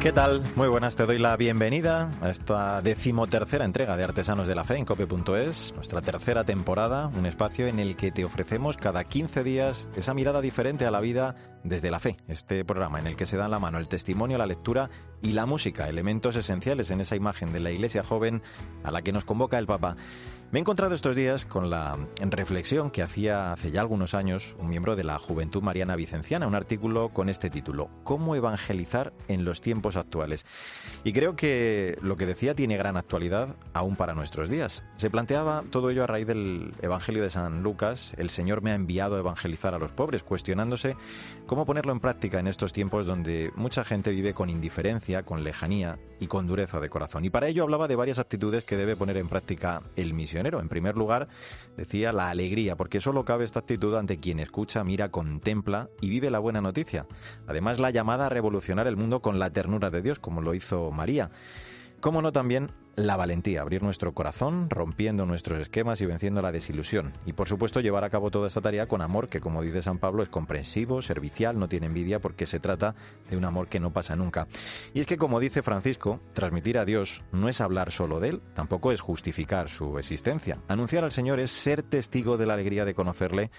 ¿Qué tal? Muy buenas, te doy la bienvenida a esta decimotercera entrega de Artesanos de la Fe en cope.es, nuestra tercera temporada, un espacio en el que te ofrecemos cada 15 días esa mirada diferente a la vida desde la fe. Este programa en el que se dan la mano el testimonio, la lectura y la música, elementos esenciales en esa imagen de la iglesia joven a la que nos convoca el Papa. Me he encontrado estos días con la reflexión que hacía hace ya algunos años un miembro de la Juventud Mariana Vicenciana, un artículo con este título, ¿Cómo evangelizar en los tiempos actuales? Y creo que lo que decía tiene gran actualidad aún para nuestros días. Se planteaba todo ello a raíz del Evangelio de San Lucas, el Señor me ha enviado a evangelizar a los pobres, cuestionándose cómo ponerlo en práctica en estos tiempos donde mucha gente vive con indiferencia, con lejanía y con dureza de corazón. Y para ello hablaba de varias actitudes que debe poner en práctica el misionero en primer lugar, decía la alegría, porque solo cabe esta actitud ante quien escucha, mira, contempla y vive la buena noticia. Además, la llamada a revolucionar el mundo con la ternura de Dios, como lo hizo María. Cómo no también la valentía, abrir nuestro corazón, rompiendo nuestros esquemas y venciendo la desilusión. Y por supuesto llevar a cabo toda esta tarea con amor que, como dice San Pablo, es comprensivo, servicial, no tiene envidia porque se trata de un amor que no pasa nunca. Y es que, como dice Francisco, transmitir a Dios no es hablar solo de Él, tampoco es justificar su existencia. Anunciar al Señor es ser testigo de la alegría de conocerle,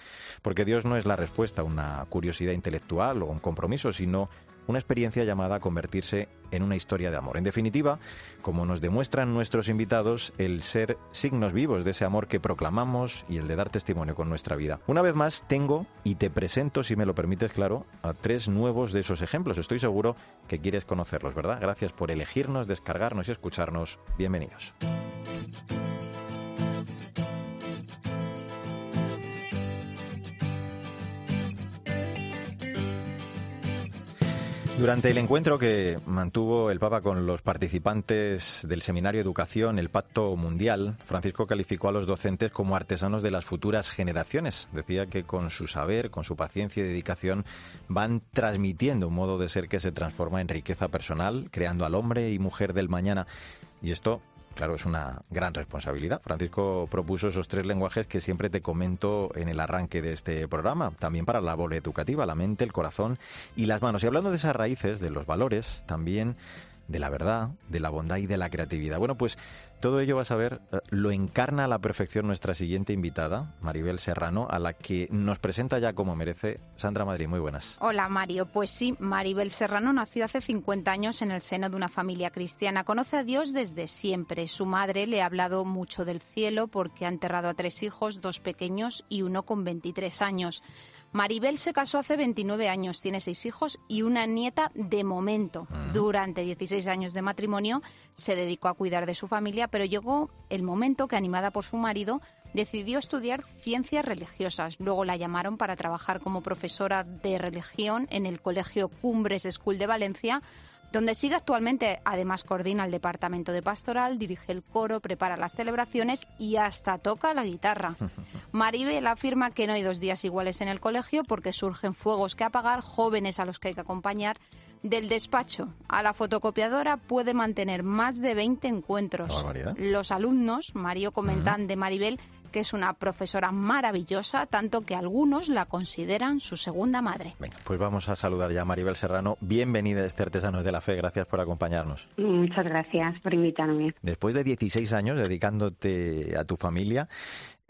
porque Dios no es la respuesta a una curiosidad intelectual o un compromiso, sino una experiencia llamada a convertirse en una historia de amor. En definitiva, como nos demuestran nuestros invitados, el ser signos vivos de ese amor que proclamamos y el de dar testimonio con nuestra vida. Una vez más, tengo y te presento, si me lo permites, claro, a tres nuevos de esos ejemplos. Estoy seguro que quieres conocerlos, ¿verdad? Gracias por elegirnos, descargarnos y escucharnos. Bienvenidos. Durante el encuentro que mantuvo el Papa con los participantes del Seminario Educación, el Pacto Mundial, Francisco calificó a los docentes como artesanos de las futuras generaciones. Decía que con su saber, con su paciencia y dedicación, van transmitiendo un modo de ser que se transforma en riqueza personal, creando al hombre y mujer del mañana. Y esto Claro, es una gran responsabilidad. Francisco propuso esos tres lenguajes que siempre te comento en el arranque de este programa, también para la labor educativa, la mente, el corazón y las manos. Y hablando de esas raíces, de los valores, también de la verdad, de la bondad y de la creatividad. Bueno, pues todo ello vas a ver, eh, lo encarna a la perfección nuestra siguiente invitada, Maribel Serrano, a la que nos presenta ya como merece Sandra Madrid. Muy buenas. Hola Mario, pues sí, Maribel Serrano nació hace 50 años en el seno de una familia cristiana. Conoce a Dios desde siempre. Su madre le ha hablado mucho del cielo porque ha enterrado a tres hijos, dos pequeños y uno con 23 años. Maribel se casó hace 29 años, tiene seis hijos y una nieta de momento. Durante 16 años de matrimonio se dedicó a cuidar de su familia, pero llegó el momento que, animada por su marido, decidió estudiar ciencias religiosas. Luego la llamaron para trabajar como profesora de religión en el Colegio Cumbres School de Valencia, donde sigue actualmente. Además, coordina el departamento de pastoral, dirige el coro, prepara las celebraciones y hasta toca la guitarra. Maribel afirma que no hay dos días iguales en el colegio porque surgen fuegos que apagar, jóvenes a los que hay que acompañar. Del despacho a la fotocopiadora puede mantener más de 20 encuentros. Los alumnos, Mario comentan de Maribel, que es una profesora maravillosa, tanto que algunos la consideran su segunda madre. Venga, pues vamos a saludar ya a Maribel Serrano. Bienvenida a este Artesanos de la Fe. Gracias por acompañarnos. Muchas gracias por invitarme. Después de 16 años dedicándote a tu familia,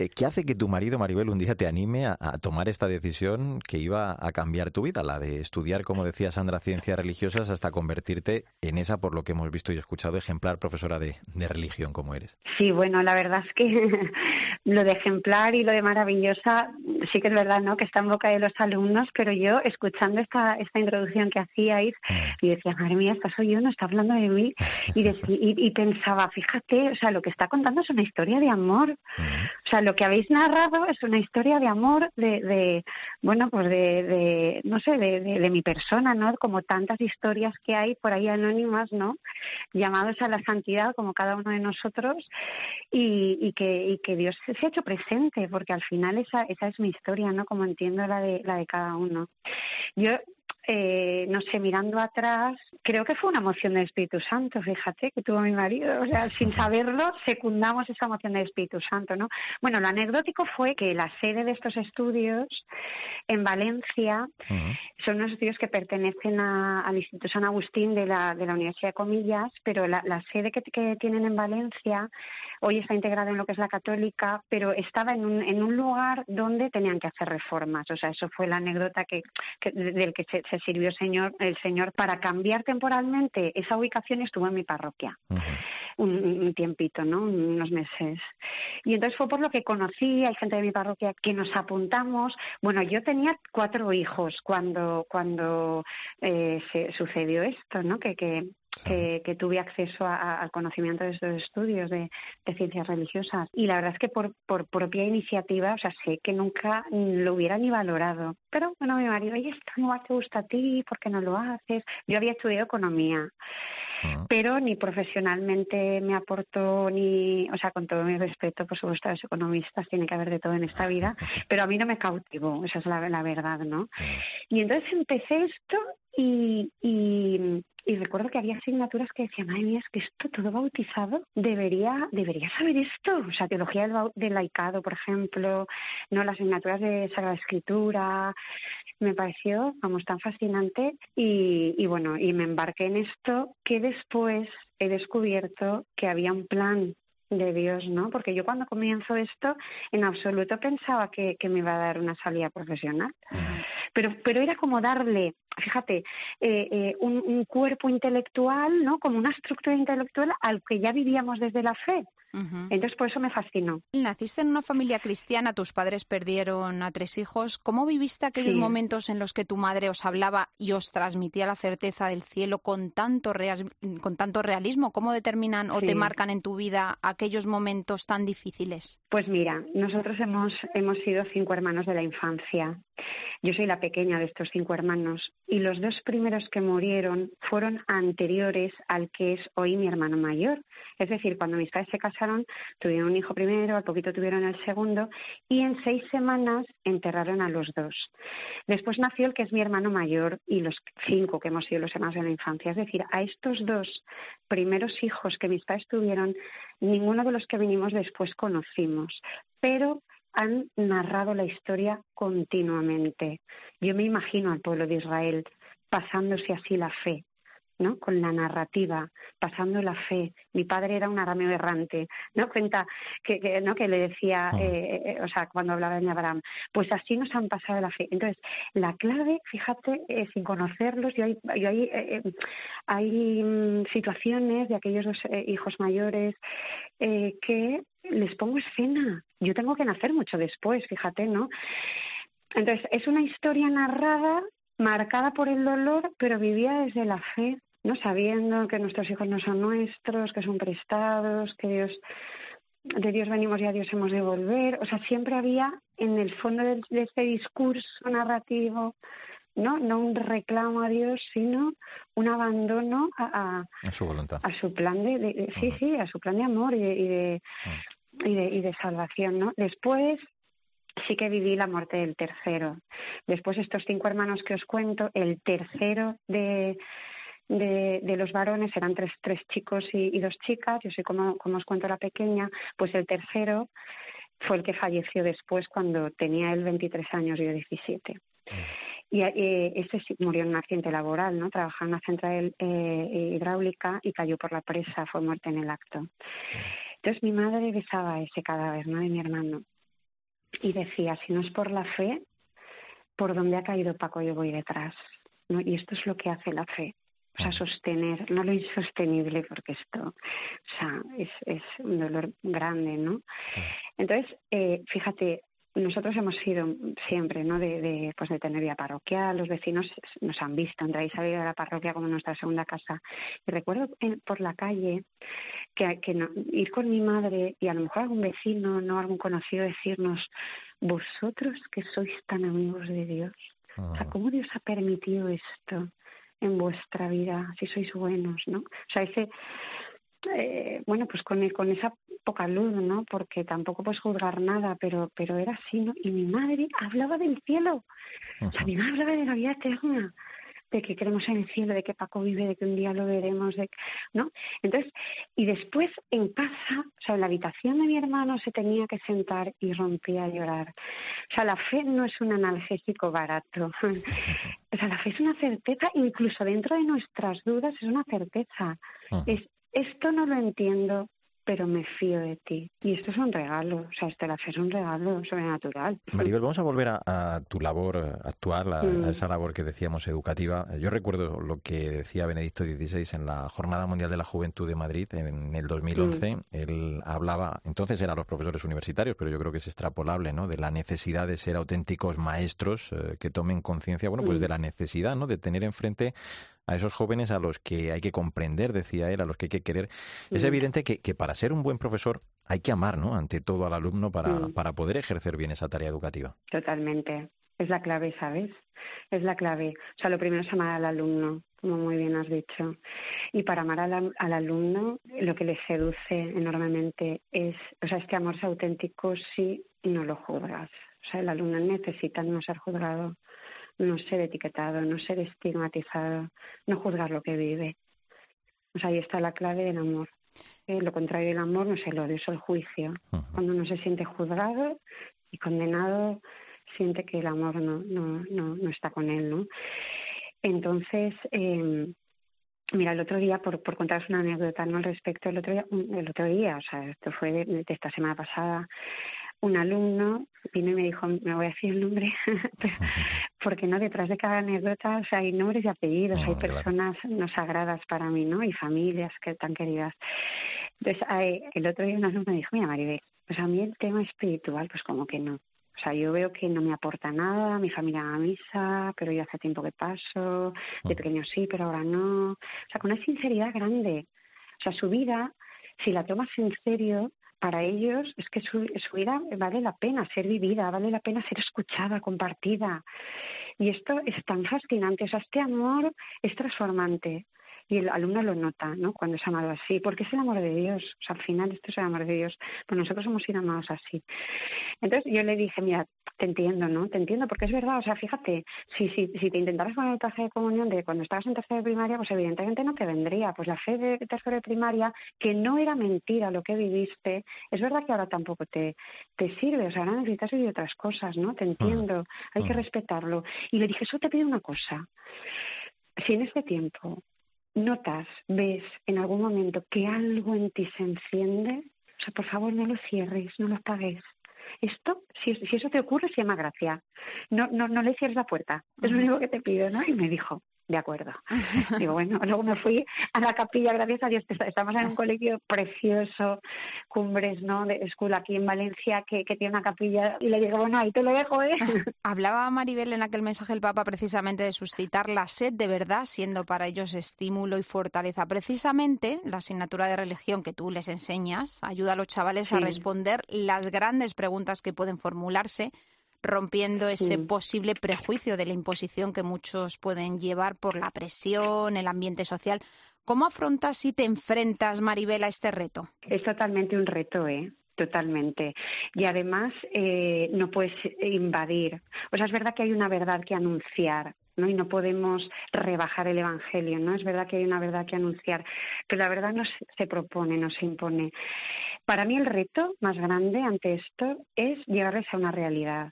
¿Qué hace que tu marido, Maribel, un día te anime a, tomar esta decisión que iba a cambiar tu vida, la de estudiar, como decía Sandra, ciencias religiosas hasta convertirte en esa, por lo que hemos visto y escuchado, ejemplar profesora de, religión como eres? Sí, bueno, la verdad es que lo de ejemplar y lo de maravillosa sí que es verdad, ¿no? Que está en boca de los alumnos, pero yo escuchando esta, esta introducción que hacíais mm. y decía, madre mía, esta soy yo, no está hablando de mí. Y, y, pensaba, fíjate, o sea, lo que está contando es una historia de amor. Mm. O sea, lo que habéis narrado es una historia de amor, de, bueno, pues de, no sé, de, mi persona, ¿no? Como tantas historias que hay por ahí anónimas, ¿no? Llamados a la santidad, como cada uno de nosotros, y, que, y que Dios se ha hecho presente, porque al final esa, esa es mi historia, ¿no? Como entiendo la de, la de cada uno. Yo eh, no sé, mirando atrás, creo que fue una moción del Espíritu Santo, fíjate, que tuvo mi marido. O sea, sin saberlo, secundamos esa moción del Espíritu Santo, ¿no? Bueno, lo anecdótico fue que la sede de estos estudios en Valencia son unos estudios que pertenecen al Instituto San Agustín de la, de la Universidad de Comillas, pero la, sede que, tienen en Valencia hoy está integrada en lo que es la católica, pero estaba en un, en un lugar donde tenían que hacer reformas. O sea, eso fue la anécdota que, del que se, sirvió el señor, el señor para cambiar temporalmente esa ubicación y estuvo en mi parroquia. un, tiempito, ¿no? Unos meses. Y entonces fue por lo que conocí, hay gente de mi parroquia que nos apuntamos. Bueno, yo tenía cuatro hijos cuando, cuando eh, se sucedió esto, ¿no? Que, que, que, tuve acceso al conocimiento de estos estudios de, ciencias religiosas. Y la verdad es que por, por propia iniciativa, o sea, sé que nunca lo hubiera ni valorado. Pero bueno, mi marido, oye, esto no te gusta a ti, ¿por qué no lo haces? Yo había estudiado economía, ah. pero ni profesionalmente me aportó, ni, o sea, con todo mi respeto, por supuesto, a los economistas, tiene que haber de todo en esta vida, pero a mí no me cautivó, esa es la, la verdad, ¿no? Y entonces empecé esto y, y, y recuerdo que había asignaturas que decían, madre mía, es que esto todo bautizado debería, debería saber esto. O sea, teología del, laicado, por ejemplo, no las asignaturas de Sagrada Escritura. Me pareció, vamos, tan fascinante. Y, y bueno, y me embarqué en esto que después he descubierto que había un plan de Dios, ¿no? Porque yo cuando comienzo esto, en absoluto pensaba que, me iba a dar una salida profesional. Pero, pero era como darle, fíjate, eh, eh, un, un, cuerpo intelectual, ¿no? Como una estructura intelectual al que ya vivíamos desde la fe. Entonces, por eso me fascinó. Naciste en una familia cristiana, tus padres perdieron a tres hijos. ¿Cómo viviste aquellos momentos en los que tu madre os hablaba y os transmitía la certeza del cielo con tanto, con tanto realismo? ¿Cómo determinan o te marcan en tu vida aquellos momentos tan difíciles? Pues mira, nosotros hemos, hemos sido cinco hermanos de la infancia. Yo soy la pequeña de estos cinco hermanos y los dos primeros que murieron fueron anteriores al que es hoy mi hermano mayor. Es decir, cuando mis padres se casaron, tuvieron un hijo primero, al poquito tuvieron el segundo y en seis semanas enterraron a los dos. Después nació el que es mi hermano mayor y los cinco que hemos sido los hermanos de la infancia. Es decir, a estos dos primeros hijos que mis padres tuvieron, ninguno de los que vinimos después conocimos. Pero han narrado la historia continuamente. Yo me imagino al pueblo de Israel pasándose así la fe, ¿no? Con la narrativa, pasando la fe. Mi padre era un arameo errante, ¿no? Cuenta que, ¿no? que le decía, ah. eh, eh, o sea, cuando hablaba de Abraham, pues así nos han pasado la fe. Entonces, la clave, fíjate, eh, sin conocerlos, yo hay, yo hay, hay mm, situaciones de aquellos dos hijos mayores que les pongo escena. Yo tengo que nacer mucho después, fíjate, ¿no? Entonces, es una historia narrada, marcada por el dolor, pero vivida desde la fe, ¿no? Sabiendo que nuestros hijos no son nuestros, que son prestados, que Dios, de Dios venimos y a Dios hemos de volver. O sea, siempre había en el fondo de, este discurso narrativo ¿no? No un reclamo a Dios, sino un abandono a, a, su voluntad. A su plan de, sí, sí, a su plan de amor y de, y de, y de salvación, ¿no? Después sí que viví la muerte del tercero. Después estos cinco hermanos que os cuento, el tercero de, de, los varones eran tres, tres chicos y, dos chicas, yo soy como, como os cuento la pequeña, pues el tercero fue el que falleció después cuando tenía él 23 años y yo 17. Y eh, ese murió en un accidente laboral, ¿no? Trabajaba en una central eh, hidráulica y cayó por la presa, fue muerto en el acto. Entonces mi madre besaba ese cadáver, ¿no? De mi hermano. Y decía, si no es por la fe, por donde ha caído Paco yo voy detrás. ¿no? Y esto es lo que hace la fe. O sea, sostener, no lo insostenible, porque esto, o sea, es, es un dolor grande, ¿no? Entonces, eh, fíjate, nosotros hemos sido siempre, ¿no? De, de, pues de tener vida parroquial, los vecinos nos han visto, entrar y salir de la parroquia como nuestra segunda casa. Y recuerdo por la calle que, que ir con mi madre y a lo mejor algún vecino, no algún conocido, decirnos, vosotros que sois tan amigos de Dios, o sea, ah. ¿cómo Dios ha permitido esto en vuestra vida, si sois buenos, ¿no? O sea, ese, eh, bueno, pues con, con esa poca luz, ¿no? Porque tampoco puedes juzgar nada, pero, pero era así, ¿no? Y mi madre hablaba del cielo, o sea, mi madre hablaba de la vida eterna. De que creemos en el cielo, de que Paco vive, de que un día lo veremos, de, ¿no? Entonces, y después en casa, o sea, en la habitación de mi hermano se tenía que sentar y rompía a llorar. O sea, la fe no es un analgésico barato. o sea, la fe es una certeza, incluso dentro de nuestras dudas es una certeza. Es, esto no lo entiendo, pero me fío de ti. Y esto es un regalo, o sea, este la fe es un regalo sobrenatural. Maribel, vamos a volver a, tu labor actual, a, mm. esa labor que decíamos educativa. Yo recuerdo lo que decía Benedicto XVI en la Jornada Mundial de la Juventud de Madrid en el 2011. Mm. Él hablaba, entonces eran los profesores universitarios, pero yo creo que es extrapolable, ¿no? De la necesidad de ser auténticos maestros eh, que tomen conciencia, bueno, pues mm. de la necesidad, ¿no? De tener enfrente a esos jóvenes a los que hay que comprender, decía él, a los que hay que querer. Es evidente que, que, para ser un buen profesor hay que amar, ¿no? Ante todo al alumno para, para poder ejercer bien esa tarea educativa. Totalmente. Es la clave, ¿sabes? Es la clave. O sea, lo primero es amar al alumno, como muy bien has dicho. Y para amar al, al alumno, lo que le seduce enormemente es, o sea, este amor es auténtico si no lo juzgas. O sea, el alumno necesita no ser juzgado no ser etiquetado, no ser estigmatizado, no juzgar lo que vive. O sea, ahí está la clave del amor. Eh, lo contrario del amor no es el odio, es el juicio. Cuando uno se siente juzgado y condenado, siente que el amor no, no, no, no está con él, ¿no? Entonces, eh, mira, el otro día, por, por contaros una anécdota ¿no? al respecto, el otro día, el otro día, o sea, esto fue de esta semana pasada, un alumno vino y me dijo, me voy a decir el nombre, porque no detrás de cada anécdota hay nombres y apellidos, hay personas no sagradas para mí, ¿no? Y familias que tan queridas. Entonces, el otro día un alumno me dijo, mira Maribel, pues a mí el tema espiritual, pues como que no. O sea, yo veo que no me aporta nada, mi familia va a misa, pero yo hace tiempo que paso, de pequeño sí, pero ahora no. O sea, con una sinceridad grande. O sea, su vida, si la tomas en serio, para ellos es que su, vida vale la pena ser vivida, vale la pena ser escuchada, compartida. Y esto es tan fascinante, o sea, este amor es transformante y el alumno lo nota, ¿no? Cuando es amado así, porque es el amor de Dios. O sea, al final esto es el amor de Dios. Pues nosotros hemos sido amados así. Entonces yo le dije, mira, te entiendo, ¿no? Te entiendo, porque es verdad. O sea, fíjate, si, si, si te intentaras poner el traje de comunión de cuando estabas en tercero de primaria, pues evidentemente no te vendría. Pues la fe de tercero de primaria, que no era mentira lo que viviste, es verdad que ahora tampoco te, te sirve. O sea, ahora necesitas vivir otras cosas, ¿no? Te entiendo, hay que respetarlo. Y le dije, eso te pido una cosa. Si en este tiempo notas, ves en algún momento que algo en ti se enciende, o sea, por favor no lo cierres, no lo apagues. Esto, si, si eso te ocurre, se llama gracia. No, no, no le cierres la puerta. Es lo único que te pido, ¿no? Y me dijo, de acuerdo. Digo, bueno, luego me fui a la capilla, gracias a Dios, estamos en un colegio precioso, Cumbres, ¿no? De escuela aquí en Valencia, que, que, tiene una capilla, y le digo, bueno, ahí te lo dejo, ¿eh? Hablaba Maribel en aquel mensaje del Papa precisamente de suscitar la sed de verdad, siendo para ellos estímulo y fortaleza. Precisamente la asignatura de religión que tú les enseñas ayuda a los chavales a responder las grandes preguntas que pueden formularse rompiendo ese posible prejuicio de la imposición que muchos pueden llevar por la presión, el ambiente social. ¿Cómo afrontas y te enfrentas, Maribel, a este reto? Es totalmente un reto, ¿eh? Totalmente. Y además eh, no puedes invadir. O sea, es verdad que hay una verdad que anunciar, ¿no? Y no podemos rebajar el Evangelio, ¿no? Es verdad que hay una verdad que anunciar, pero la verdad no se propone, no se impone. Para mí el reto más grande ante esto es llevarles a una realidad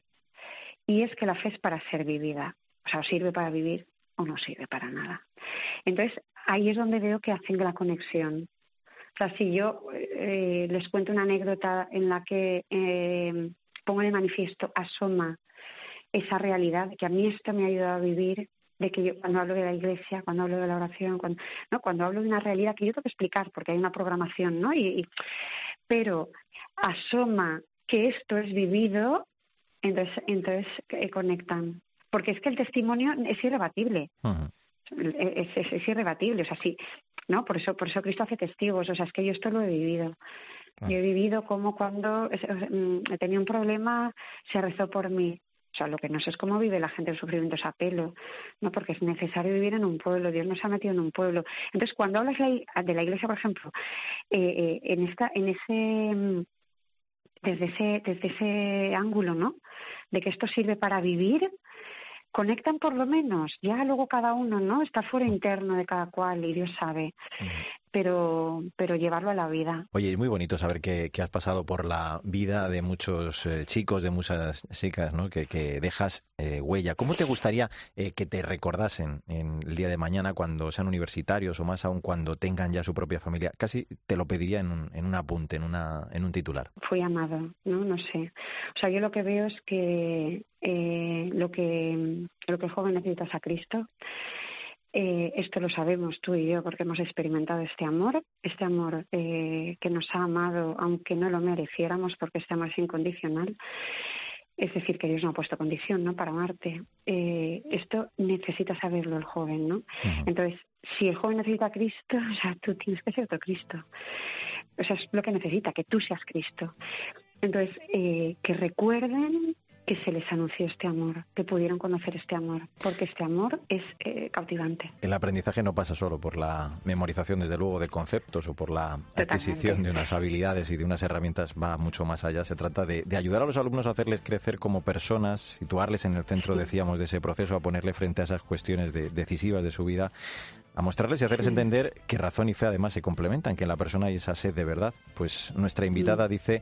y es que la fe es para ser vivida. O sea, o sirve para vivir o no sirve para nada. Entonces, ahí es donde veo que hacen la conexión. O sea, si yo eh, les cuento una anécdota en la que eh, pongo de manifiesto, asoma esa realidad, que a mí esto me ha ayudado a vivir, de que yo cuando hablo de la iglesia, cuando hablo de la oración, cuando, ¿no? cuando hablo de una realidad que yo tengo que explicar porque hay una programación, ¿no? y, pero asoma que esto es vivido entonces, entonces eh, conectan. Porque es que el testimonio es irrebatible. es, es, irrebatible. O sea, sí, ¿no? Por eso, por eso Cristo hace testigos. O sea, es que yo esto lo he vivido. Yo he vivido como cuando mm, he tenido un problema, se rezó por mí. O sea, lo que no sé es cómo vive la gente el sufrimiento a pelo, ¿no? Porque es necesario vivir en un pueblo, Dios nos ha metido en un pueblo. Entonces, cuando hablas de la iglesia, por ejemplo, eh, eh, en, esta, en ese mm, desde ese, desde ese ángulo, ¿no? De que esto sirve para vivir, conectan por lo menos. Ya luego cada uno, ¿no? Está fuera interno de cada cual y Dios sabe pero, pero llevarlo a la vida. Oye, es muy bonito saber que, has pasado por la vida de muchos eh, chicos, de muchas chicas, ¿no? que, que dejas eh, huella. ¿Cómo te gustaría eh, que te recordasen en el día de mañana cuando sean universitarios o más aún cuando tengan ya su propia familia? Casi te lo pediría en un, en un apunte, en, una, en un titular. Fui amado, ¿no? No sé. O sea, yo lo que veo es que lo que lo que el joven necesita es a Cristo eh, esto lo sabemos tú y yo porque hemos experimentado este amor, este amor eh, que nos ha amado aunque no lo mereciéramos porque este amor es incondicional. Es decir, que Dios no ha puesto condición ¿no? para amarte. Eh, esto necesita saberlo el joven, ¿no? Entonces, si el joven necesita a Cristo, o sea, tú tienes que ser otro Cristo. O sea, es lo que necesita, que tú seas Cristo. Entonces, que recuerden que se les anunció este amor, que pudieron conocer este amor, porque este amor es eh, cautivante. El aprendizaje no pasa solo por la memorización, desde luego, de conceptos o por la adquisición de unas habilidades y de unas herramientas, va mucho más allá. Se trata de, ayudar a los alumnos a hacerles crecer como personas, situarles en el centro, decíamos, de ese proceso, a ponerle frente a esas cuestiones decisivas de su vida, a mostrarles y hacerles entender que razón y fe además se complementan, que en la persona hay esa sed de verdad. Pues nuestra invitada dice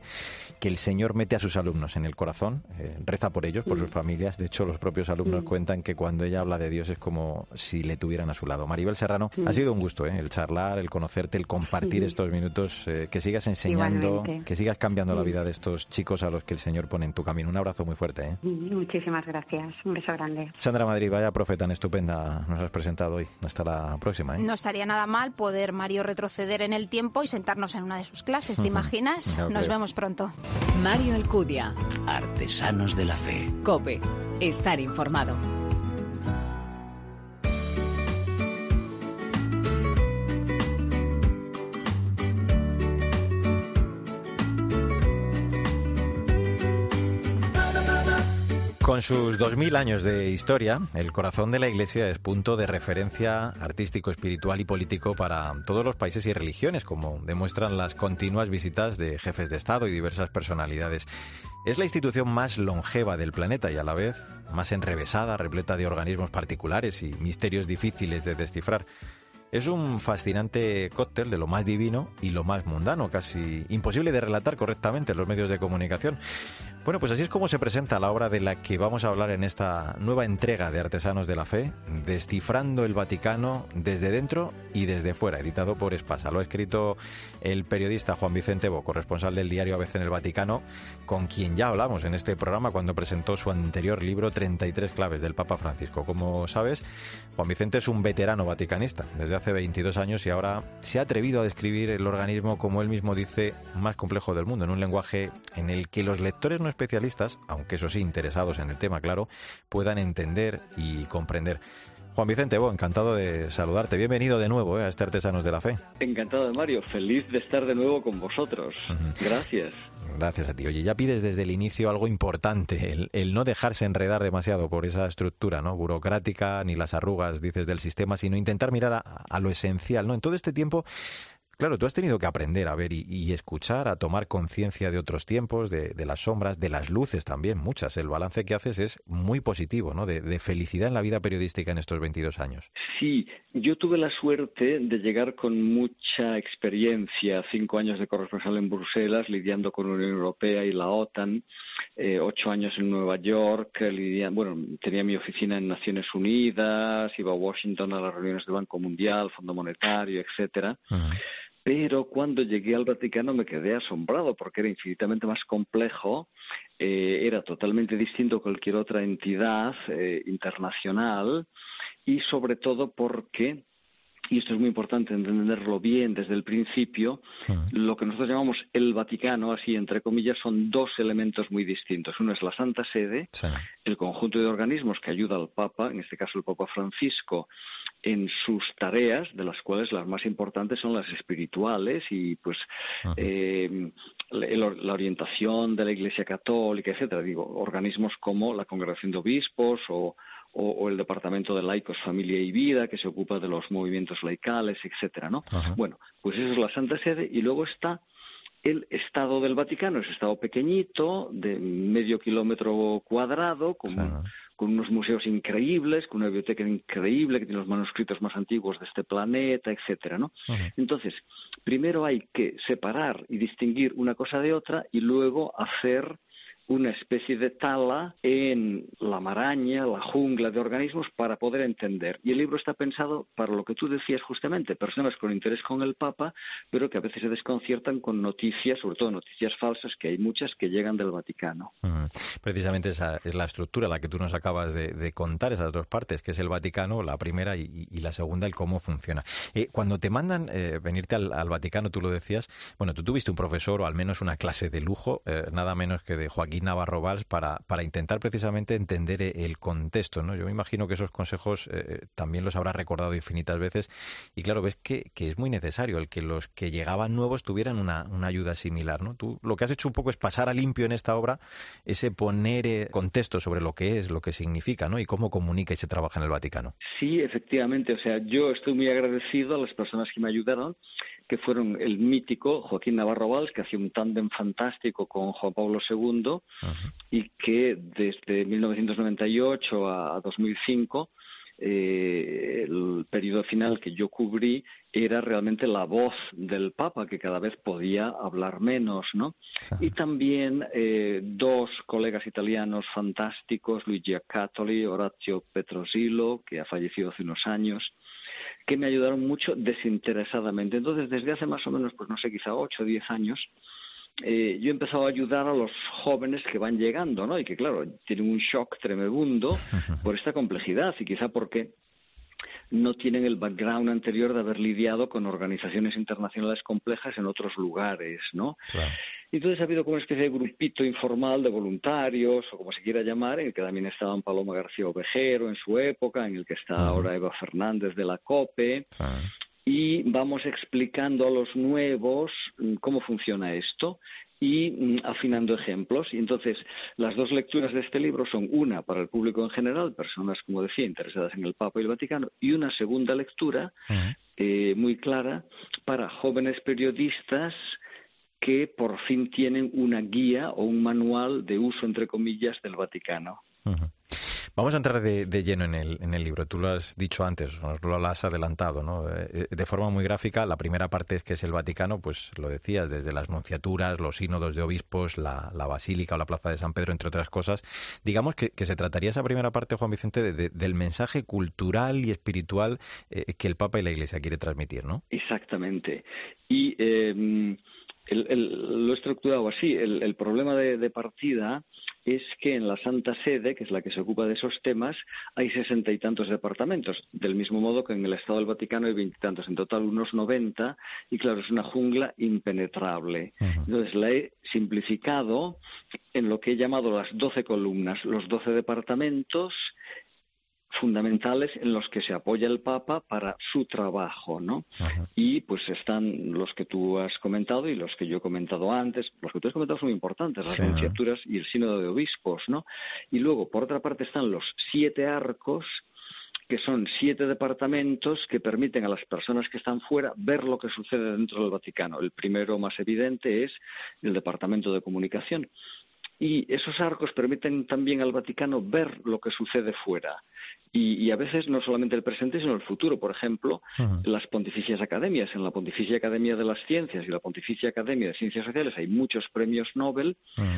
que el Señor mete a sus alumnos en el corazón, eh, reza por ellos, por sus familias. De hecho, los propios alumnos cuentan que cuando ella habla de Dios es como si le tuvieran a su lado. Maribel Serrano, ha sido un gusto ¿eh? el charlar, el conocerte, el compartir estos minutos, eh, que sigas enseñando, que sigas cambiando la vida de estos chicos a los que el Señor pone en tu camino. Un abrazo muy fuerte. Muchísimas gracias. Un beso grande. Sandra Madrid, vaya profeta tan estupenda nos has presentado hoy. Hasta la próxima. ¿eh? No estaría nada mal poder, Mario, retroceder en el tiempo y sentarnos en una de sus clases, ¿te imaginas? Nos vemos pronto. Mario Alcudia. Artesanos de la Fe. Cope. Estar informado. Con sus 2.000 años de historia, el corazón de la Iglesia es punto de referencia artístico, espiritual y político para todos los países y religiones, como demuestran las continuas visitas de jefes de Estado y diversas personalidades. Es la institución más longeva del planeta y a la vez más enrevesada, repleta de organismos particulares y misterios difíciles de descifrar. Es un fascinante cóctel de lo más divino y lo más mundano, casi imposible de relatar correctamente en los medios de comunicación. Bueno, pues así es como se presenta la obra de la que vamos a hablar en esta nueva entrega de Artesanos de la Fe, Descifrando el Vaticano desde dentro y desde fuera, editado por Espasa. Lo ha escrito el periodista Juan Vicente Bo, corresponsal del diario ABC en el Vaticano, con quien ya hablamos en este programa cuando presentó su anterior libro 33 claves del Papa Francisco. Como sabes, Juan Vicente es un veterano vaticanista desde hace 22 años y ahora se ha atrevido a describir el organismo como él mismo dice más complejo del mundo, en un lenguaje en el que los lectores no especialistas, aunque eso sí interesados en el tema, claro, puedan entender y comprender. Juan Vicente Bo, encantado de saludarte. Bienvenido de nuevo eh, a este Artesanos de la Fe. Encantado Mario, feliz de estar de nuevo con vosotros. Gracias. Gracias a ti. Oye, ya pides desde el inicio algo importante, el, no dejarse enredar demasiado por esa estructura no burocrática, ni las arrugas, dices, del sistema, sino intentar mirar a, a lo esencial. ¿no? En todo este tiempo Claro, tú has tenido que aprender a ver y, escuchar, a tomar conciencia de otros tiempos, de, las sombras, de las luces también, muchas. El balance que haces es muy positivo, ¿no? De, felicidad en la vida periodística en estos 22 años. Sí, yo tuve la suerte de llegar con mucha experiencia, cinco años de corresponsal en Bruselas, lidiando con la Unión Europea y la OTAN, eh, ocho años en Nueva York, lidiando, bueno, tenía mi oficina en Naciones Unidas, iba a Washington a las reuniones del Banco Mundial, Fondo Monetario, etcétera pero cuando llegué al Vaticano me quedé asombrado porque era infinitamente más complejo, eh, era totalmente distinto a cualquier otra entidad eh, internacional y sobre todo porque y esto es muy importante entenderlo bien desde el principio, lo que nosotros llamamos el Vaticano, así entre comillas, son dos elementos muy distintos. Uno es la Santa Sede, el conjunto de organismos que ayuda al Papa, en este caso el Papa Francisco, en sus tareas, de las cuales las más importantes son las espirituales y pues eh, la orientación de la Iglesia Católica, etcétera. Digo, organismos como la Congregación de Obispos o o, el Departamento de Laicos, Familia y Vida, que se ocupa de los movimientos laicales, etcétera, ¿no? Bueno, pues eso es la Santa Sede y luego está el Estado del Vaticano, es Estado pequeñito, de medio kilómetro cuadrado, con con unos museos increíbles, con una biblioteca increíble que tiene los manuscritos más antiguos de este planeta, etcétera, ¿no? Entonces, primero hay que separar y distinguir una cosa de otra y luego hacer una especie de tala en la maraña, la jungla de organismos para poder entender. Y el libro está pensado para lo que tú decías justamente, personas con interés con el Papa, pero que a veces se desconciertan con noticias, sobre todo noticias falsas, que hay muchas que llegan del Vaticano. Precisamente esa es la estructura, la que tú nos acabas de, contar, esas dos partes, que es el Vaticano, la primera, y, la segunda, el cómo funciona. Eh, cuando te mandan eh, venirte al, Vaticano, tú lo decías, bueno, tú tuviste un profesor o al menos una clase de lujo, eh, nada menos que de Joaquín Navarro Valls para, para intentar precisamente entender e, el contexto. ¿no? Yo me imagino que esos consejos eh, también los habrás recordado infinitas veces y claro, ves que, que, es muy necesario el que los que llegaban nuevos tuvieran una, una, ayuda similar. ¿no? Tú lo que has hecho un poco es pasar a limpio en esta obra ese poner eh, contexto sobre lo que es, lo que significa ¿no? y cómo comunica y se trabaja en el Vaticano. Sí, efectivamente. O sea, yo estoy muy agradecido a las personas que me ayudaron que fueron el mítico Joaquín Navarro Valls, que hacía un tándem fantástico con Juan Pablo II y que desde 1998 a 2005 eh, el periodo final que yo cubrí era realmente la voz del Papa, que cada vez podía hablar menos, ¿no? Y también eh, dos colegas italianos fantásticos, Luigi Accatoli, Orazio Petrosilo, que ha fallecido hace unos años, que me ayudaron mucho desinteresadamente. Entonces, desde hace más o menos, pues no sé, quizá ocho o diez años, eh, yo he empezado a ayudar a los jóvenes que van llegando, ¿no? Y que, claro, tienen un shock tremebundo por esta complejidad y quizá porque no tienen el background anterior de haber lidiado con organizaciones internacionales complejas en otros lugares, ¿no? Entonces ha habido como una especie de grupito informal de voluntarios, o como se quiera llamar, en el que también estaban Paloma García Ovejero en su época, en el que está ahora Eva Fernández de la COPE, y vamos explicando a los nuevos mm, cómo funciona esto y mm, afinando ejemplos. Y entonces, las dos lecturas de este libro son una para el público en general, personas, como decía, interesadas en el Papa y el Vaticano, y una segunda lectura eh, muy clara para jóvenes periodistas que por fin tienen una guía o un manual de uso, entre comillas, del Vaticano. Vamos a entrar de, lleno en el, en el, libro. Tú lo has dicho antes, nos lo has adelantado, ¿no? Eh, eh, de forma muy gráfica, la primera parte es que es el Vaticano, pues lo decías, desde las nunciaturas, los sínodos de obispos, la, Basílica o la Plaza de San Pedro, entre otras cosas. Digamos que, se trataría esa primera parte, Juan Vicente, del mensaje cultural y espiritual eh, que el Papa y la Iglesia quiere transmitir, ¿no? Exactamente. Y em, lo he estructurado así. El, problema de, partida es que en la Santa Sede, que es la que se ocupa de esos temas, hay sesenta y tantos departamentos, del mismo modo que en el Estado del Vaticano hay veintitantos, en total unos noventa, y claro, es una jungla impenetrable. Entonces la he simplificado en lo que he llamado las doce columnas, los doce departamentos fundamentales en los que se apoya el Papa para su trabajo, ¿no? Y pues están los que tú has comentado y los que yo he comentado antes. Los que tú has comentado son importantes, las anunciaturas y el sínodo de obispos, ¿no? Y luego, por otra parte, están los siete arcos que son siete departamentos que permiten a las personas que están fuera ver lo que sucede dentro del Vaticano. El primero más evidente es el Departamento de Comunicación, y esos arcos permiten también al Vaticano ver lo que sucede fuera. Y, a veces no solamente el presente, sino el futuro. Por ejemplo, las pontificias academias. En la Pontificia Academia de las Ciencias y la Pontificia Academia de Ciencias Sociales hay muchos premios Nobel.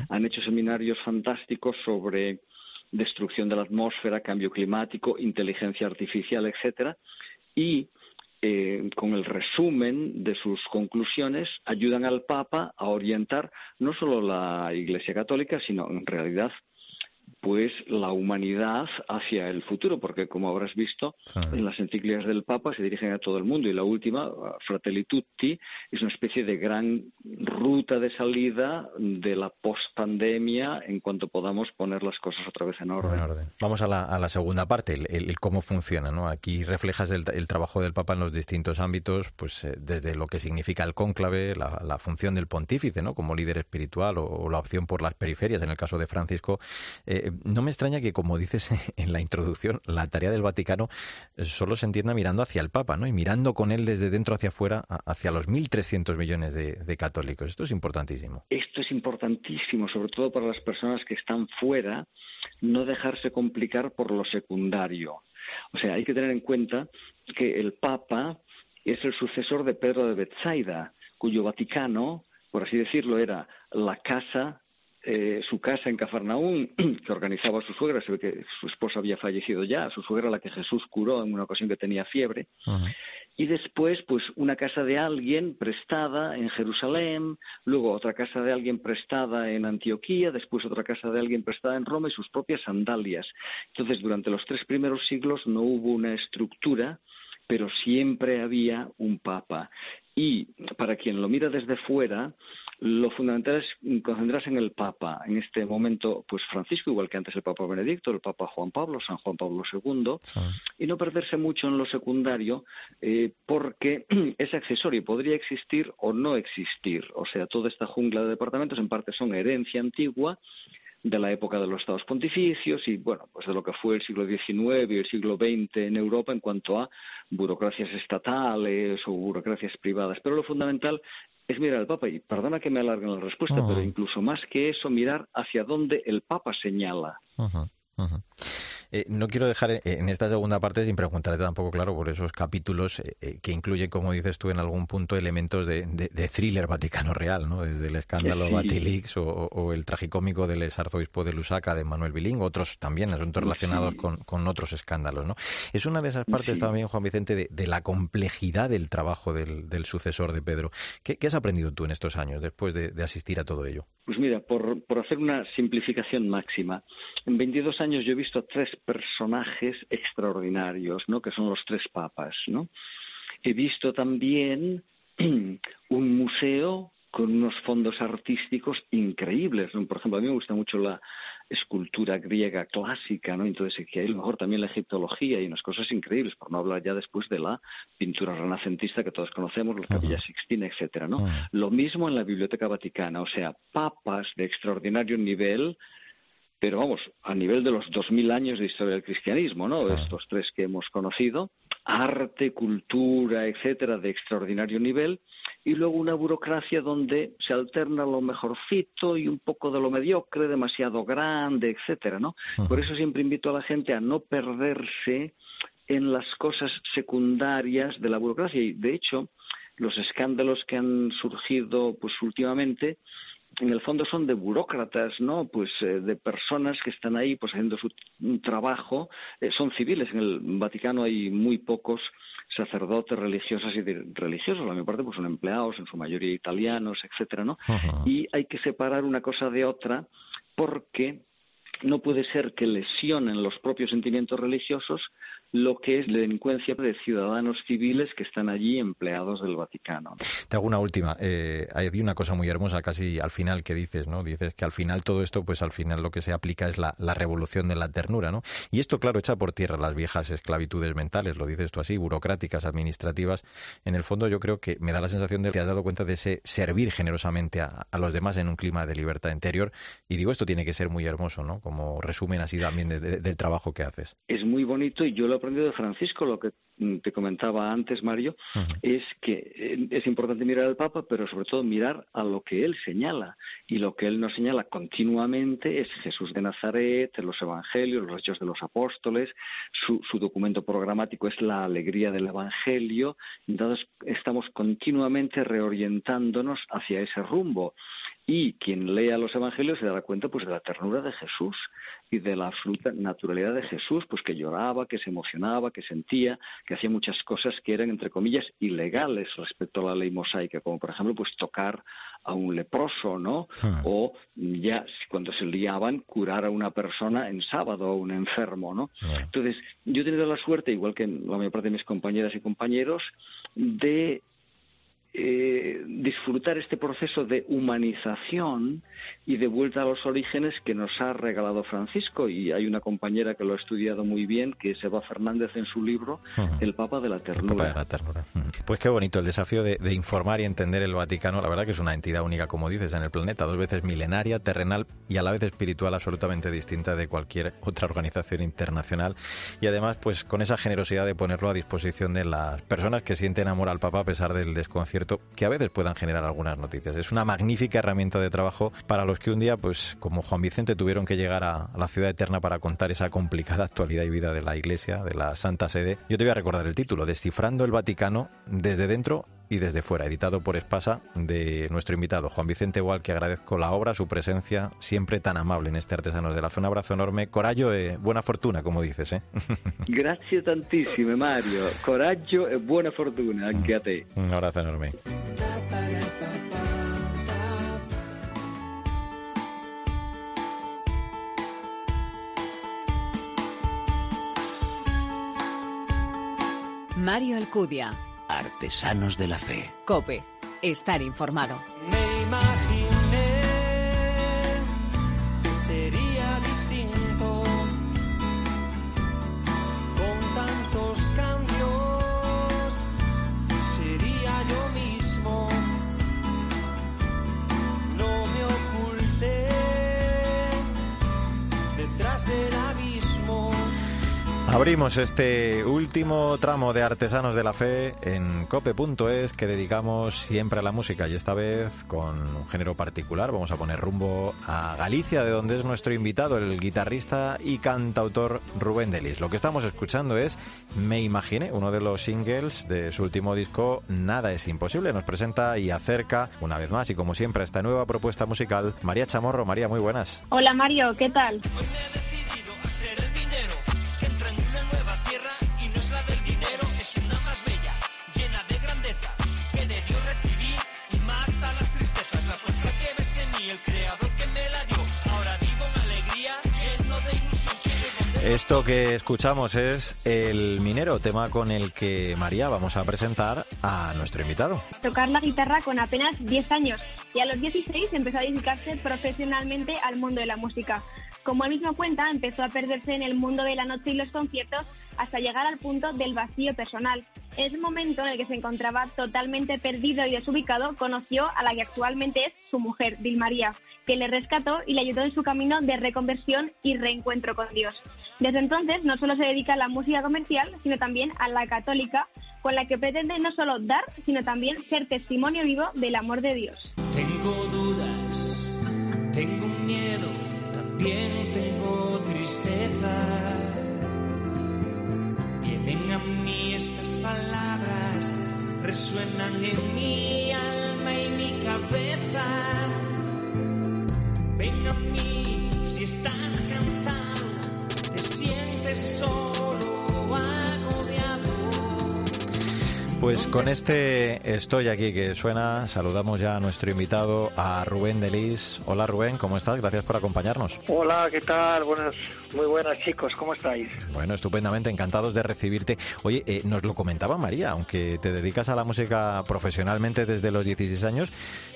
Han hecho seminarios fantásticos sobre destrucción de la atmósfera, cambio climático, inteligencia artificial, etcétera. Y eh, con el resumen de sus conclusiones, ayudan al Papa a orientar no solo la Iglesia Católica, sino en realidad pues la humanidad hacia el futuro, porque como habrás visto, en las encíclicas del Papa se dirigen a todo el mundo y la última, Fratelli Tutti, es una especie de gran ruta de salida de la post-pandemia en cuanto podamos poner las cosas otra vez en orden. Vamos a la, segunda parte, el, cómo funciona. ¿no? Aquí reflejas el, trabajo del Papa en los distintos ámbitos, pues eh, desde lo que significa el cónclave, la, función del pontífice ¿no? como líder espiritual o, la opción por las periferias, en el caso de Francisco. Eh, Eh, no me extraña que, como dices en la introducción, la tarea del Vaticano solo se entienda mirando hacia el Papa, ¿no? Y mirando con él desde dentro hacia afuera, hacia los 1.300 millones de, católicos. Esto es importantísimo. Esto es importantísimo, sobre todo para las personas que están fuera, no dejarse complicar por lo secundario. O sea, hay que tener en cuenta que el Papa es el sucesor de Pedro de Bethsaida, cuyo Vaticano, por así decirlo, era la casa eh, su casa en Cafarnaún, que organizaba su suegra, se ve que su esposa había fallecido ya, su suegra la que Jesús curó en una ocasión que tenía fiebre, y después pues una casa de alguien prestada en Jerusalén, luego otra casa de alguien prestada en Antioquía, después otra casa de alguien prestada en Roma y sus propias sandalias. Entonces durante los tres primeros siglos no hubo una estructura pero siempre había un papa. Y para quien lo mira desde fuera, lo fundamental es concentrarse en el Papa. En este momento, pues Francisco, igual que antes el Papa Benedicto, el Papa Juan Pablo, San Juan Pablo II, y no perderse mucho en lo secundario, eh, porque es accesorio, podría existir o no existir. O sea, toda esta jungla de departamentos en parte son herencia antigua de la época de los estados pontificios y bueno pues de lo que fue el siglo XIX y el siglo XX en Europa en cuanto a burocracias estatales o burocracias privadas. Pero lo fundamental es mirar al Papa y perdona que me alarguen la respuesta pero incluso más que eso mirar hacia dónde el Papa señala eh, no quiero dejar eh, en esta segunda parte sin preguntarte tampoco, claro, por esos capítulos eh, que incluyen, como dices tú, en algún punto elementos de, thriller vaticano real, ¿no? Desde el escándalo sí. o, el tragicómico del arzobispo de Lusaka, de Manuel Bilín, otros también, asuntos relacionados con, otros escándalos, ¿no? Es una de esas partes también, Juan Vicente, de, la complejidad del trabajo del, sucesor de Pedro. ¿Qué, has aprendido tú en estos años después de, asistir a todo ello? Pues mira, por, por hacer una simplificación máxima, en 22 años yo he visto tres personajes extraordinarios, ¿no? Que son los tres papas, ¿no? He visto también un museo con unos fondos artísticos increíbles. Por ejemplo, a mí me gusta mucho la escultura griega clásica, ¿no? Entonces, que hay a lo mejor también la egiptología y unas cosas increíbles, por no hablar ya después de la pintura renacentista que todos conocemos, la Capilla Sixtina, etcétera, ¿no? Lo mismo en la Biblioteca Vaticana, o sea, papas de extraordinario nivel pero vamos, a nivel de los dos mil años de historia del cristianismo, ¿no? Estos tres que hemos conocido, arte, cultura, etcétera, de extraordinario nivel, y luego una burocracia donde se alterna lo mejorcito y un poco de lo mediocre, demasiado grande, etcétera, ¿no? Por eso siempre invito a la gente a no perderse en las cosas secundarias de la burocracia y de hecho los escándalos que han surgido pues últimamente en el fondo son de burócratas, ¿no? Pues eh, de personas que están ahí pues haciendo su trabajo, eh, son civiles. En el Vaticano hay muy pocos sacerdotes religiosas y religiosos, la mayor parte pues son empleados, en su mayoría italianos, etcétera, ¿no? Y hay que separar una cosa de otra porque no puede ser que lesionen los propios sentimientos religiosos lo que es la delincuencia de ciudadanos civiles que están allí empleados del Vaticano. Te hago una última. Eh, hay una cosa muy hermosa casi al final que dices, ¿no? Dices que al final todo esto, pues al final lo que se aplica es la, revolución de la ternura, ¿no? Y esto, claro, echa por tierra las viejas esclavitudes mentales, lo dices tú así, burocráticas, administrativas. En el fondo yo creo que me da la sensación de que has dado cuenta de ese servir generosamente a, los demás en un clima de libertad interior. Y digo, esto tiene que ser muy hermoso, ¿no? Como resumen así también del trabajo que haces. Es muy bonito y yo lo aprendido de Francisco, lo que mm, te comentaba antes, Mario, es que eh, es importante mirar al Papa, pero sobre todo mirar a lo que él señala. Y lo que él nos señala continuamente es Jesús de Nazaret, los Evangelios, los Hechos de los Apóstoles, su, su documento programático es la alegría del Evangelio. Entonces, estamos continuamente reorientándonos hacia ese rumbo. Y quien lea los Evangelios se dará cuenta pues de la ternura de Jesús y de la absoluta naturalidad de Jesús, pues que lloraba, que se emocionaba, que sentía, que hacía muchas cosas que eran, entre comillas, ilegales respecto a la ley mosaica, como por ejemplo, pues tocar a un leproso, ¿no? Ah. O ya cuando se liaban, curar a una persona en sábado, a un enfermo, ¿no? Entonces, yo he tenido la suerte, igual que la mayor parte de mis compañeras y compañeros, de eh, disfrutar este proceso de humanización y de vuelta a los orígenes que nos ha regalado Francisco. Y hay una compañera que lo ha estudiado muy bien, que es Eva Fernández en su libro, El Papa de la Ternura. Pues qué bonito el desafío de, de, informar y entender el Vaticano. La verdad que es una entidad única, como dices, en el planeta, dos veces milenaria, terrenal y a la vez espiritual, absolutamente distinta de cualquier otra organización internacional. Y además, pues con esa generosidad de ponerlo a disposición de las personas que sienten amor al Papa a pesar del desconcierto que a veces puedan generar algunas noticias. Es una magnífica herramienta de trabajo para los que un día, pues como Juan Vicente, tuvieron que llegar a, la ciudad eterna para contar esa complicada actualidad y vida de la Iglesia, de la Santa Sede. Yo te voy a recordar el título, Descifrando el Vaticano desde dentro y desde fuera, editado por Espasa de nuestro invitado Juan Vicente Boal, que agradezco la obra, su presencia, siempre tan amable en este Artesanos de la Fe. Un abrazo enorme. Corallo, eh, buena fortuna, como dices. Eh? Gracias tantísimo, Mario. Coraggio e buena fortuna anche a te. Un abrazo enorme. Mario Alcudia. Artesanos de la Fe. Cope. Estar informado. Me imaginé que sería distinto con tantos cambios. Sería yo mismo. No me oculté detrás del abismo. Abrimos este último tramo de Artesanos de la Fe en cope.es que dedicamos siempre a la música y esta vez con un género particular. Vamos a poner rumbo a Galicia, de donde es nuestro invitado, el guitarrista y cantautor Rubén Delis. Lo que estamos escuchando es Me Imaginé, uno de los singles de su último disco Nada es Imposible. Nos presenta y acerca una vez más y como siempre a esta nueva propuesta musical María Chamorro. María, muy buenas. Hola Mario, ¿qué tal? Esto que escuchamos es El Minero, tema con el que María vamos a presentar a nuestro invitado. Tocar la guitarra con apenas 10 años y a los 16 empezó a dedicarse profesionalmente al mundo de la música. Como él mismo cuenta, empezó a perderse en el mundo de la noche y los conciertos hasta llegar al punto del vacío personal. En ese momento en el que se encontraba totalmente perdido y desubicado, conoció a la que actualmente es su mujer, Dilmaría, que le rescató y le ayudó en su camino de reconversión y reencuentro con Dios. Desde entonces no solo se dedica a la música comercial, sino también a la católica, con la que pretende no solo dar, sino también ser testimonio vivo del amor de Dios. Tengo dudas, tengo miedo, también tengo tristeza. Vienen a mí estas palabras, resuenan en mi alma y mi cabeza. Pues con este Estoy aquí que suena, saludamos ya a nuestro invitado, a Rubén Delis. Hola Rubén, ¿cómo estás? Gracias por acompañarnos. Hola, ¿qué tal? Buenas, muy buenas chicos, ¿cómo estáis? Bueno, estupendamente, encantados de recibirte. Oye, eh, nos lo comentaba María, aunque te dedicas a la música profesionalmente desde los 16 años,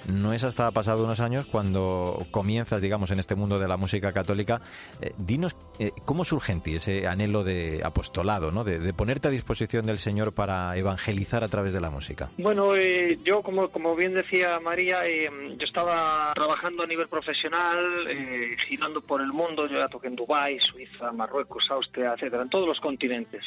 no es hasta pasado unos años cuando comienzas, digamos, en este mundo de la música católica. Eh, dinos, eh, ¿cómo surge en ti ese anhelo de apostolado, ¿no? de, de ponerte a disposición del Señor para evangelizar a través de la música? Bueno, eh, yo como, como bien decía María, eh, yo estaba trabajando a nivel profesional, eh, girando por el mundo, yo ya toqué en Dubái, Suiza, Marruecos, Austria, etcétera, en todos los continentes.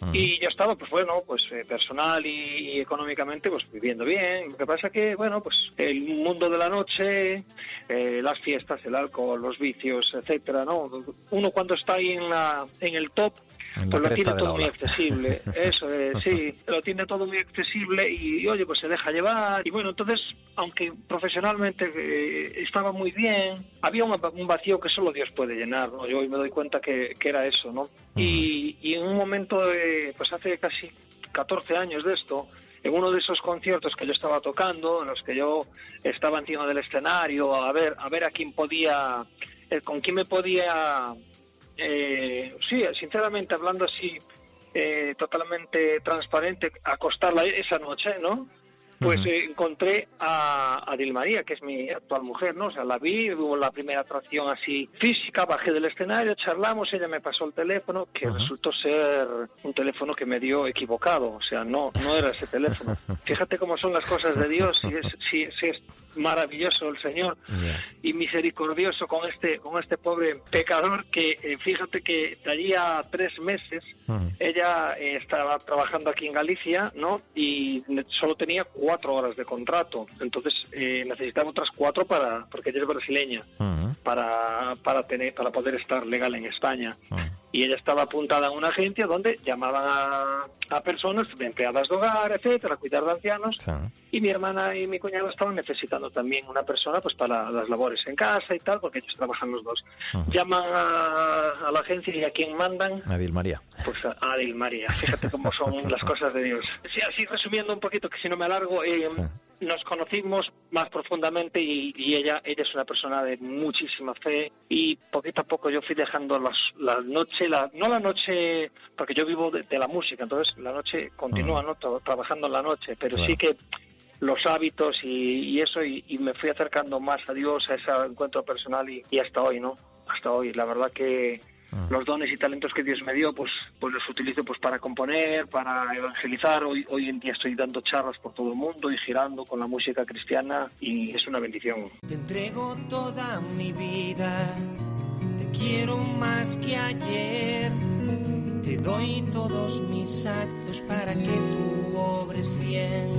Ah. Y yo estaba, pues bueno, pues eh, personal y, y económicamente, pues viviendo bien. Lo que pasa que, bueno, pues el mundo de la noche, eh, las fiestas, el alcohol, los vicios, etcétera, ¿no? Uno cuando está ahí en, la, en el top, pues lo tiene todo muy accesible, eso es, sí, lo tiene todo muy accesible y, oye, pues se deja llevar. Y bueno, entonces, aunque profesionalmente eh, estaba muy bien, había un, un vacío que solo Dios puede llenar, ¿no? Yo hoy me doy cuenta que, que era eso, ¿no? Y, y en un momento, de, pues hace casi 14 años de esto, en uno de esos conciertos que yo estaba tocando, en los que yo estaba encima del escenario, a ver, a ver a quién podía, eh, con quién me podía eh, sí, sinceramente hablando así, eh, totalmente transparente, acostarla esa noche, ¿no? Pues eh, encontré a, a Dilmaría, que es mi actual mujer, ¿no? O sea, la vi, hubo la primera atracción así física, bajé del escenario, charlamos, ella me pasó el teléfono, que resultó ser un teléfono que me dio equivocado, o sea, no, no era ese teléfono. Fíjate cómo son las cosas de Dios, si es, si, si es maravilloso el Señor y misericordioso con este con este pobre pecador que eh, fíjate que de allí a tres meses ella eh, estaba trabajando aquí en Galicia no y solo tenía cuatro horas de contrato. Entonces eh, necesitaba otras cuatro para porque ella es brasileña para para tener para poder estar legal en España. Y ella estaba apuntada en una agencia donde llamaban a, a personas empleadas de hogar etcétera a cuidar de ancianos Sí. y mi hermana y mi cuñado estaban necesitando también una persona pues para las labores en casa y tal, porque ellos trabajan los dos. Llaman a, a la agencia y a quién mandan, A Dilmaría. pues a a Adil María. Fíjate cómo son las cosas de Dios. Sí, así resumiendo un poquito, que si no me alargo, eh, Sí. Nos conocimos más profundamente y, y ella ella es una persona de muchísima fe y poquito a poco yo fui dejando las, la noche, la, no la noche, porque yo vivo de, de la música, entonces la noche continúa, ¿no? Tra- Trabajando en la noche, pero Claro. sí que los hábitos y, y eso y, y me fui acercando más a Dios, a ese encuentro personal y, y hasta hoy, ¿no? Hasta hoy, la verdad que Ujú. los dones y talentos que Dios me dio, pues, pues los utilizo pues para componer, para evangelizar. Hoy, hoy en día estoy dando charlas por todo el mundo y girando con la música cristiana y es una bendición. Te entrego toda mi vida, te quiero más que ayer. Te doy todos mis actos para que tú obres bien.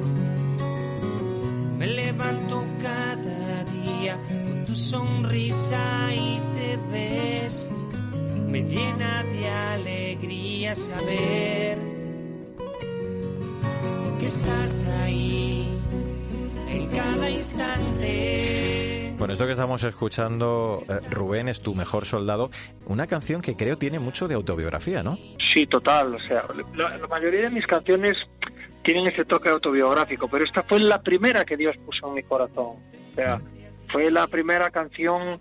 Me levanto cada día con tu sonrisa y te ves. Me llena de alegría saber que estás ahí en cada instante. Bueno, esto que estamos escuchando, eh, Rubén, es tu mejor soldado. Una canción que creo tiene mucho de autobiografía, ¿no? Sí, total. O sea, la, la mayoría de mis canciones tienen ese toque autobiográfico, pero esta fue la primera que Dios puso en mi corazón. O sea, fue la primera canción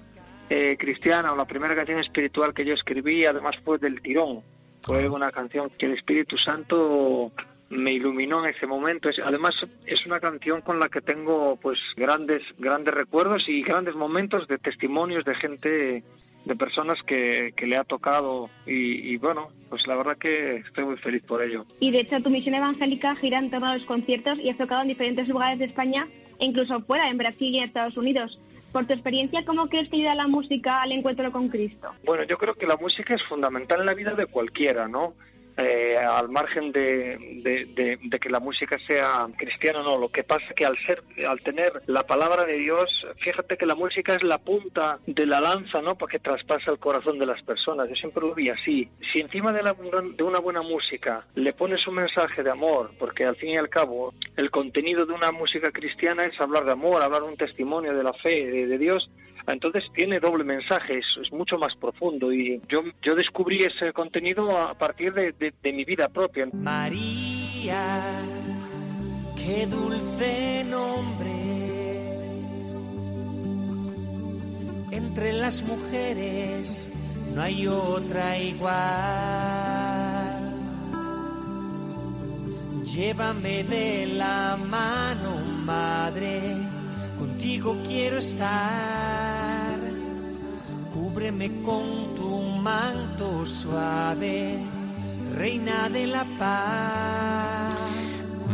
eh, cristiana o la primera canción espiritual que yo escribí, además fue del tirón. Fue una canción que el Espíritu Santo me iluminó en ese momento. Es- además es una canción con la que tengo pues grandes grandes recuerdos y grandes momentos de testimonios de gente de personas que, que le ha tocado y, y, bueno pues la verdad que estoy muy feliz por ello Y de hecho tu misión evangélica gira en torno a los conciertos y has tocado en diferentes lugares de España incluso fuera, en Brasil y Estados Unidos. Por tu experiencia, ¿cómo crees que ayuda la música al encuentro con Cristo? Bueno, yo creo que la música es fundamental en la vida de cualquiera, ¿no? Eh, al margen de, de- que la música sea cristiana o no, lo que pasa que al ser, al tener la palabra de Dios, fíjate que la música es la punta de la lanza, ¿no? Porque traspasa el corazón de las personas. Yo siempre lo vi así. Si encima de, la- de una buena música le pones un mensaje de amor, porque al fin y al cabo el contenido de una música cristiana es hablar de amor, hablar de un testimonio de la fe de Dios, entonces tiene doble mensaje, es, es mucho más profundo y yo, yo descubrí ese contenido a partir de, de- de mi vida propia. María, qué dulce nombre. Entre las mujeres no hay otra igual. Llévame de la mano, madre, contigo quiero estar. Cúbreme con tu manto suave, reina de la paz.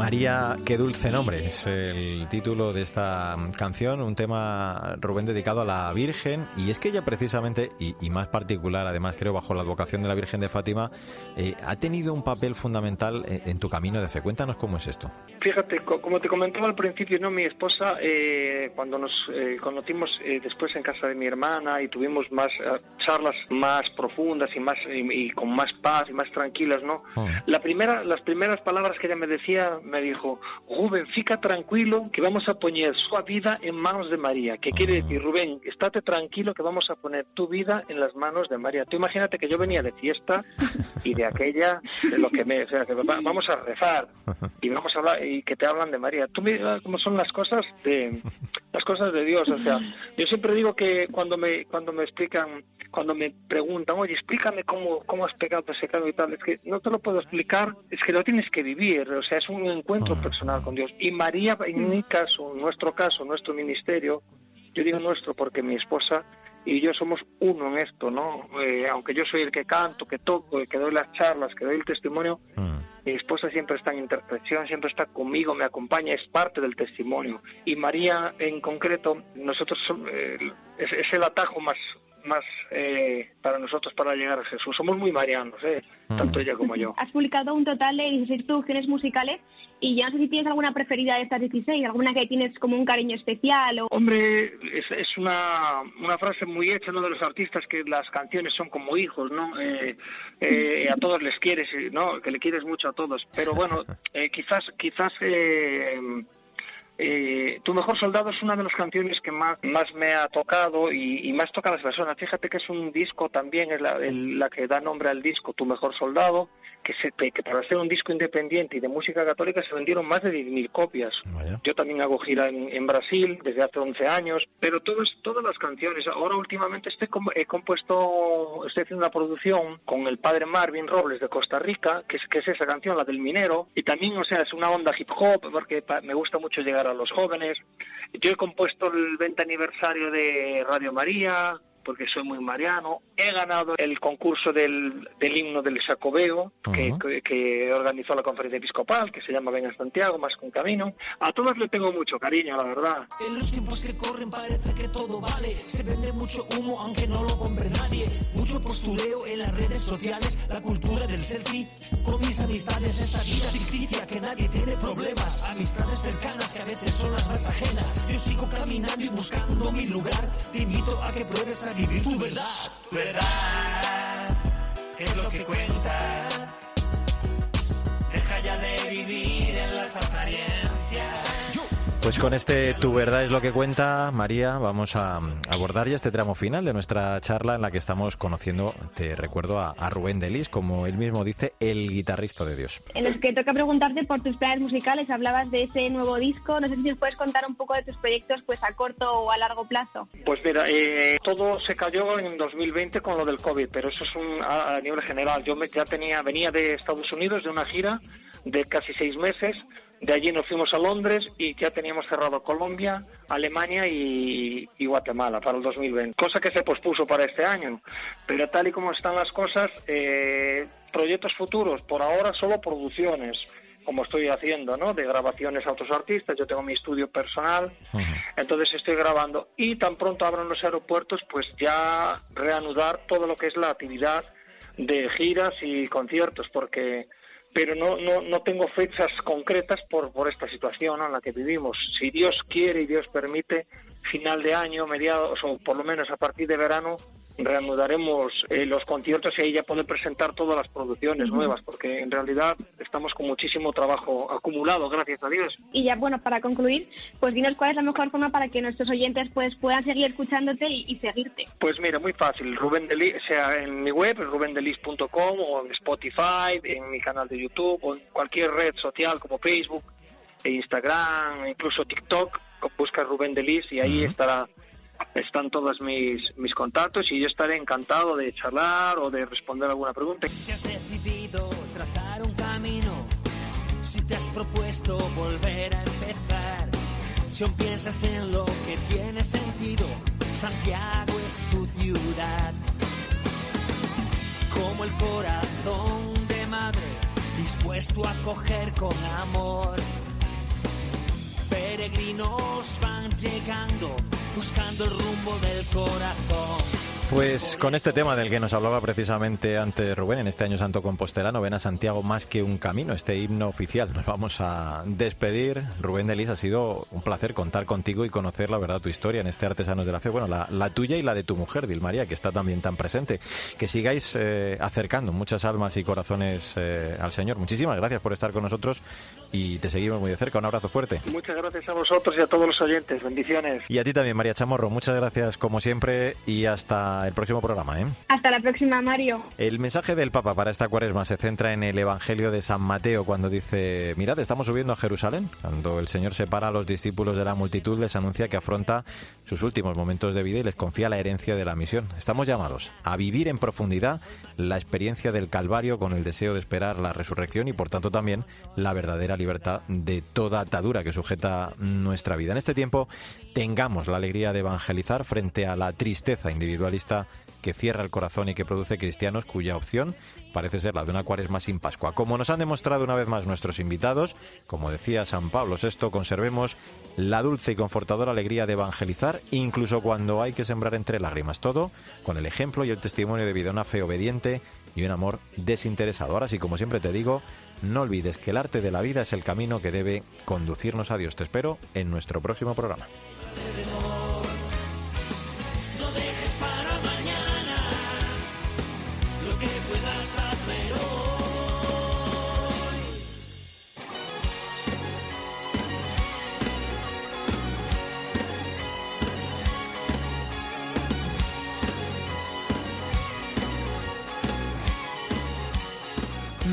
María, qué dulce nombre, es el título de esta canción, un tema, Rubén, dedicado a la Virgen, y es que ella precisamente, y, y más particular, además creo bajo la advocación de la Virgen de Fátima, eh, ha tenido un papel fundamental en, en tu camino de fe. Cuéntanos cómo es esto. Fíjate, co- como te comentaba al principio, no, mi esposa, eh, cuando nos eh, conocimos eh, después en casa de mi hermana y tuvimos más eh, charlas más profundas y más y, y con más paz y más tranquilas, ¿no? La primera, las primeras palabras que ella me decía, me dijo, Rubén, fica tranquilo que vamos a poner su vida en manos de María. Que quiere decir, Rubén, estate tranquilo que vamos a poner tu vida en las manos de María. Tú imagínate que yo venía de fiesta y de aquella, de lo que me, o sea, que va- vamos a rezar y vamos a hablar y que te hablan de María. Tú mira cómo son las cosas de las cosas de Dios, o sea, yo siempre digo que cuando me cuando me explican cuando me preguntan, oye, explícame cómo, cómo has pegado ese cambio y tal, es que no te lo puedo explicar, es que lo tienes que vivir, o sea, es un encuentro personal con Dios. Y María, en mi caso, en nuestro caso, nuestro ministerio, yo digo nuestro porque mi esposa y yo somos uno en esto, ¿no? Eh, aunque yo soy el que canto, que toco, que doy las charlas, que doy el testimonio, mi esposa siempre está en interpretación, siempre está conmigo, me acompaña, es parte del testimonio. Y María en concreto, nosotros eh, es, el atajo más, más eh, para nosotros para llegar a Jesús. Somos muy marianos, ¿eh? tanto ella como yo. Has publicado un total de 16 producciones musicales y ya no sé si tienes alguna preferida de estas 16, alguna que tienes como un cariño especial. O... Hombre, es, es una, una frase muy hecha ¿no? de los artistas que las canciones son como hijos, ¿no? Eh, eh, a todos les quieres, ¿no? Que le quieres mucho a todos. Pero bueno, eh, quizás, quizás eh, tu mejor soldado es una de las canciones que más, más me ha tocado y, más toca a las personas. Fíjate que es un disco también, es la, la que da nombre al disco, Tu mejor soldado, que, se, que para ser un disco independiente y de música católica se vendieron más de 10.000 copias. Yo también hago gira en, Brasil desde hace 11 años, pero todas, todas las canciones. Ahora últimamente estoy, he compuesto, estoy haciendo una producción con el padre Marvin Robles de Costa Rica, que es, que es esa canción, la del minero, y también, o sea, es una onda hip hop, porque me gusta mucho llegar a los jóvenes. Yo he compuesto el 20 aniversario de Radio María, porque soy muy mariano. He ganado el concurso del, del himno del Sacobeo, que, que, organizó la conferencia episcopal, que se llama Venga Santiago, más con camino. A todos le tengo mucho cariño, la verdad. En los tiempos que corren parece que todo vale. Se vende mucho humo, aunque no lo compre nadie. Mucho postureo en las redes sociales, la cultura del selfie. Con mis amistades, esta vida ficticia que nadie tiene problemas. Amistades cercanas que a veces son las más ajenas. Yo sigo caminando y buscando mi lugar. Te invito a que pruebes a vivir tu verdad. Tu verdad es lo que cuenta. Pues con este Tu verdad es lo que cuenta, María, vamos a abordar ya este tramo final de nuestra charla en la que estamos conociendo, te recuerdo, a, Rubén Delis, como él mismo dice, el guitarrista de Dios. En los que toca preguntarte por tus planes musicales, hablabas de ese nuevo disco, no sé si nos puedes contar un poco de tus proyectos pues a corto o a largo plazo. Pues mira, eh, todo se cayó en 2020 con lo del COVID, pero eso es un, a, nivel general. Yo ya tenía, venía de Estados Unidos de una gira de casi seis meses de allí nos fuimos a Londres y ya teníamos cerrado Colombia, Alemania y, Guatemala para el 2020, cosa que se pospuso para este año. Pero tal y como están las cosas, eh, proyectos futuros, por ahora solo producciones, como estoy haciendo, ¿no? De grabaciones a otros artistas, yo tengo mi estudio personal, entonces estoy grabando y tan pronto abran los aeropuertos, pues ya reanudar todo lo que es la actividad de giras y conciertos, porque pero no, no, no tengo fechas concretas por, por esta situación en la que vivimos. Si Dios quiere y Dios permite, final de año, mediados o por lo menos a partir de verano, reanudaremos eh, los conciertos y ahí ya poder presentar todas las producciones nuevas, porque en realidad estamos con muchísimo trabajo acumulado, gracias a Dios. Y ya, bueno, para concluir, pues dinos cuál es la mejor forma para que nuestros oyentes pues puedan seguir escuchándote y, seguirte. Pues mira, muy fácil, Rubén Delis, sea en mi web, rubendelis.com o en Spotify, en mi canal de YouTube o en cualquier red social como Facebook, e Instagram, incluso TikTok, busca Rubén Delis y ahí estará están todos mis, mis contactos y yo estaré encantado de charlar o de responder alguna pregunta. Si has decidido trazar un camino, si te has propuesto volver a empezar, si aún piensas en lo que tiene sentido, Santiago es tu ciudad. Como el corazón de madre, dispuesto a coger con amor peregrinos van llegando buscando el rumbo del corazón. Pues con este tema del que nos hablaba precisamente antes Rubén, en este año Santo Compostelano, ven a Santiago más que un camino, este himno oficial. Nos vamos a despedir. Rubén Delis, ha sido un placer contar contigo y conocer la verdad tu historia en este Artesanos de la Fe. Bueno, la, tuya y la de tu mujer, Dilmaría, que está también tan presente. Que sigáis eh, acercando muchas almas y corazones eh, al Señor. Muchísimas gracias por estar con nosotros y te seguimos muy de cerca. Un abrazo fuerte. Muchas gracias a vosotros y a todos los oyentes. Bendiciones. Y a ti también, María Chamorro. Muchas gracias como siempre y hasta el próximo programa. ¿eh? Hasta la próxima, Mario. El mensaje del Papa para esta cuaresma se centra en el Evangelio de San Mateo cuando dice, mirad, estamos subiendo a Jerusalén. Cuando el Señor separa a los discípulos de la multitud, les anuncia que afronta sus últimos momentos de vida y les confía la herencia de la misión. Estamos llamados a vivir en profundidad la experiencia del Calvario con el deseo de esperar la resurrección y por tanto también la verdadera libertad de toda atadura que sujeta nuestra vida. En este tiempo tengamos la alegría de evangelizar frente a la tristeza individualista que cierra el corazón y que produce cristianos cuya opción parece ser la de una cuaresma sin Pascua. Como nos han demostrado una vez más nuestros invitados, como decía San Pablo VI, conservemos la dulce y confortadora alegría de evangelizar, incluso cuando hay que sembrar entre lágrimas. Todo con el ejemplo y el testimonio de vida, una fe obediente y un amor desinteresado. Ahora sí, como siempre te digo, no olvides que el arte de la vida es el camino que debe conducirnos a Dios. Te espero en nuestro próximo programa.